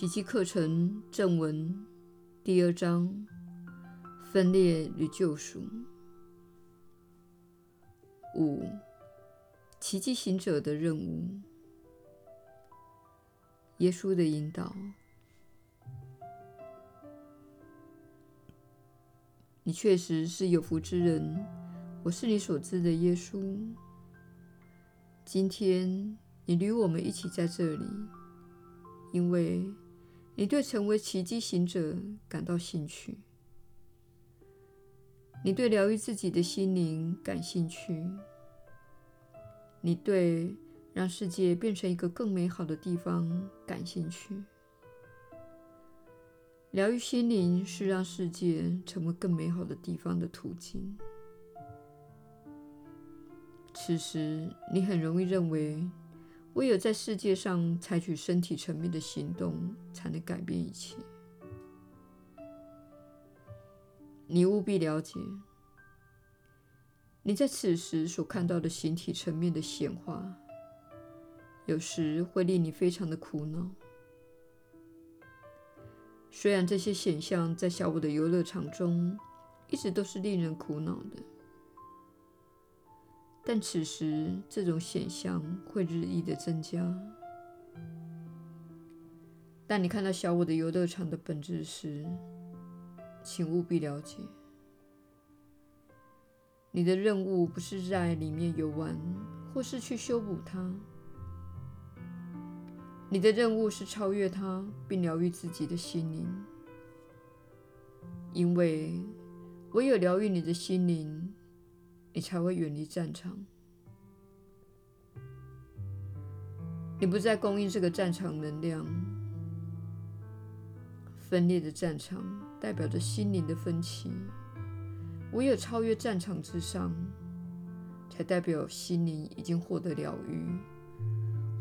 奇迹课程正文第二章：分裂与救赎。五、奇迹行者的任务。耶稣的引导。你确实是有福之人，我是你所知的耶稣。今天你与我们一起在这里，因为你对成为奇迹行者感到兴趣，你对疗愈自己的心灵感兴趣，你对让世界变成一个更美好的地方感兴趣。疗愈心灵是让世界成为更美好的地方的途径。此时，你很容易认为，唯有在世界上采取身体层面的行动，才能改变一切。你务必了解，你在此时所看到的形体层面的显化，有时会令你非常的苦恼。虽然这些显象在小我的游乐场中一直都是令人苦恼的，但此时这种显象会日益的增加。当你看到小我的游乐场的本质时，请务必了解，你的任务不是在里面游玩，或是去修补它。你的任务是超越它，并疗愈自己的心灵，因为唯有疗愈你的心灵，你才会远离战场。你不再供应这个战场能量。分裂的战场代表着心灵的分歧，唯有超越战场之上，才代表心灵已经获得疗愈。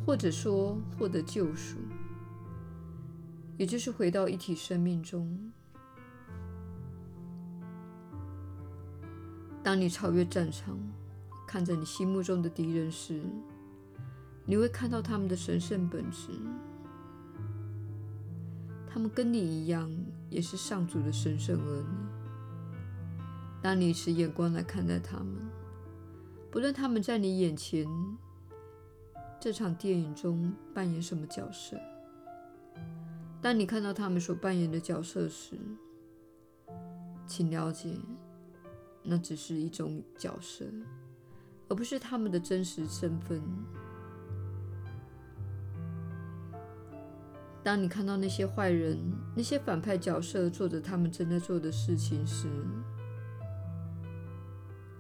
或者说获得救赎，也就是回到一体生命中。当你超越战场，看着你心目中的敌人时，你会看到他们的神圣本质。他们跟你一样，也是上主的神圣儿女。当你持眼光来看待他们，不论他们在你眼前。这场电影中扮演什么角色？当你看到他们所扮演的角色时，请了解，那只是一种角色，而不是他们的真实身份。当你看到那些坏人、那些反派角色做着他们正在做的事情时，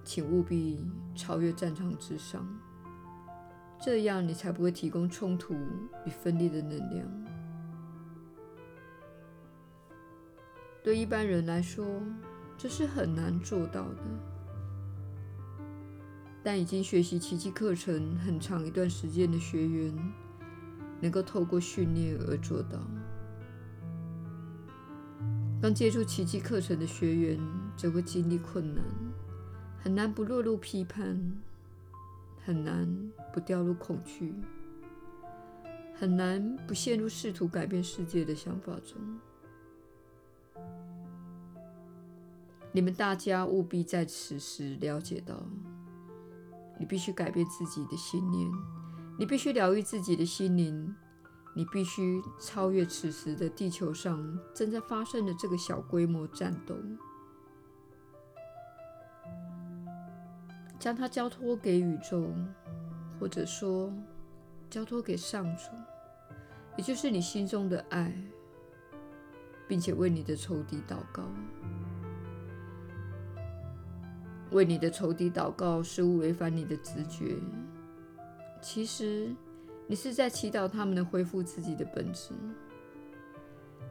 请务必超越战场之上。这样，你才不会提供冲突与分裂的能量。对一般人来说，这是很难做到的。但已经学习奇迹课程很长一段时间的学员，能够透过训练而做到。刚接触奇迹课程的学员，则会经历困难，很难不落入批判。很难不掉入恐惧，很难不陷入试图改变世界的想法中。你们大家务必在此时了解到，你必须改变自己的信念，你必须疗愈自己的心灵，你必须超越此时的地球上正在发生的这个小规模战斗。将它交托给宇宙，或者说交托给上主，也就是你心中的爱，并且为你的仇敌祷告。为你的仇敌祷告，似乎违反你的直觉。其实，你是在祈祷他们能恢复自己的本质，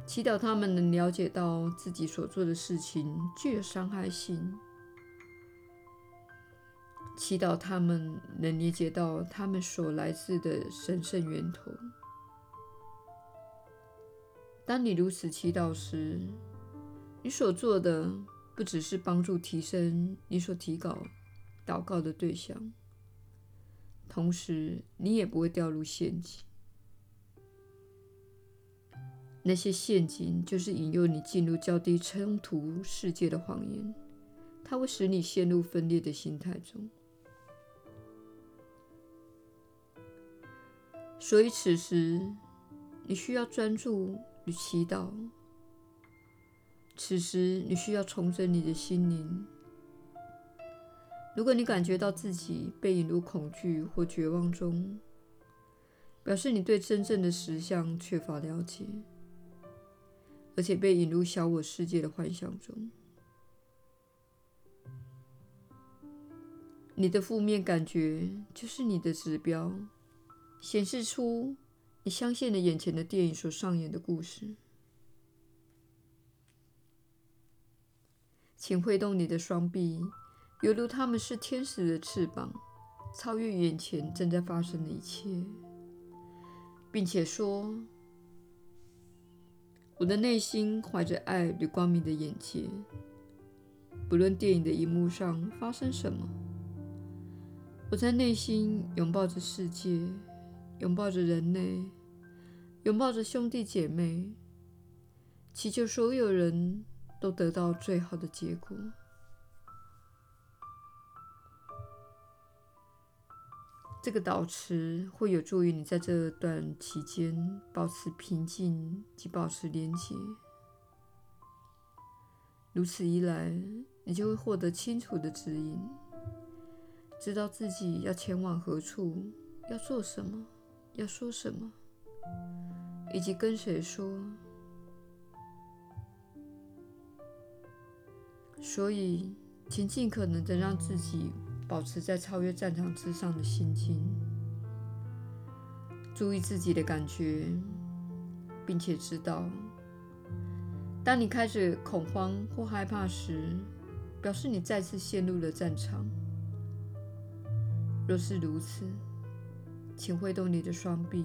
祈祷他们能了解到自己所做的事情具有伤害性。祈祷他们能理解到他们所来自的神圣源头。当你如此祈祷时，你所做的不只是帮助提升你所提告祷告的对象，同时你也不会掉入陷阱。那些陷阱就是引诱你进入较低冲突世界的谎言，它会使你陷入分裂的心态中。所以此时你需要专注与祈祷。此时你需要重整你的心灵。如果你感觉到自己被引入恐惧或绝望中，表示你对真正的实相缺乏了解，而且被引入小我世界的幻想中。你的负面感觉就是你的指标。显示出你相信了眼前的电影所上演的故事。请挥动你的双臂，犹如他们是天使的翅膀，超越眼前正在发生的一切，并且说：“我的内心怀着爱与光明的眼界，不论电影的荧幕上发生什么，我在内心拥抱着世界。”拥抱着人类，拥抱着兄弟姐妹，祈求所有人都得到最好的结果。这个导词会有助于你在这段期间保持平静及保持连结。如此一来，你就会获得清楚的指引，知道自己要前往何处，要做什么。要说什么，以及跟谁说。所以，请尽可能的让自己保持在超越战场之上的心境，注意自己的感觉，并且知道，当你开始恐慌或害怕时，表示你再次陷入了战场。若是如此，请挥动你的双臂，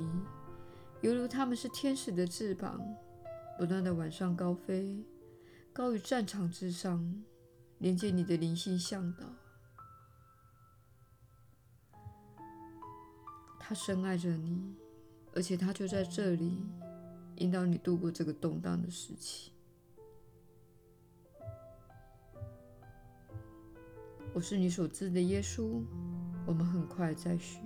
犹如他们是天使的翅膀，不断地往上高飞，高于战场之上，连接你的灵性向导。他深爱着你，而且他就在这里，引导你度过这个动荡的时期。我是你所知的耶稣，我们很快再续。